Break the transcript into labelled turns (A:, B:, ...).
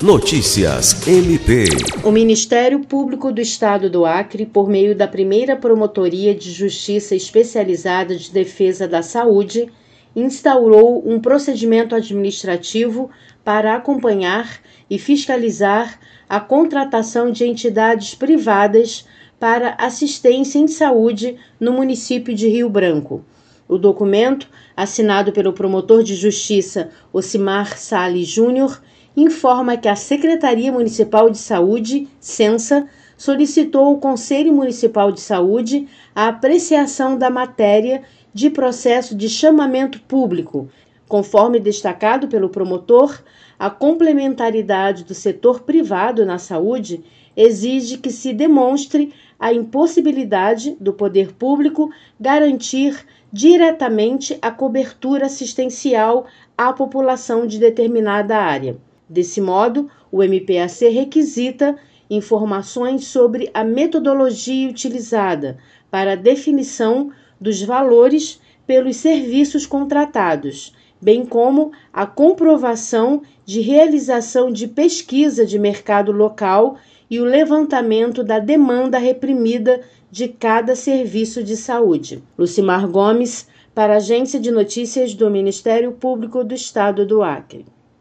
A: Notícias MP.
B: O Ministério Público do Estado do Acre, por meio da primeira Promotoria de Justiça Especializada de Defesa da Saúde, instaurou um procedimento administrativo para acompanhar e fiscalizar a contratação de entidades privadas para assistência em saúde no município de Rio Branco. O documento, assinado pelo promotor de justiça Ocimar Salles Júnior, informa que a Secretaria Municipal de Saúde, Censa, solicitou ao Conselho Municipal de Saúde a apreciação da matéria de processo de chamamento público, conforme destacado pelo promotor, a complementaridade do setor privado na saúde exige que se demonstre a impossibilidade do poder público garantir diretamente a cobertura assistencial à população de determinada área. Desse modo, o MPAC requisita informações sobre a metodologia utilizada para a definição dos valores pelos serviços contratados, bem como a comprovação de realização de pesquisa de mercado local e o levantamento da demanda reprimida de cada serviço de saúde. Lucimar Gomes, para a Agência de Notícias do Ministério Público do Estado do Acre.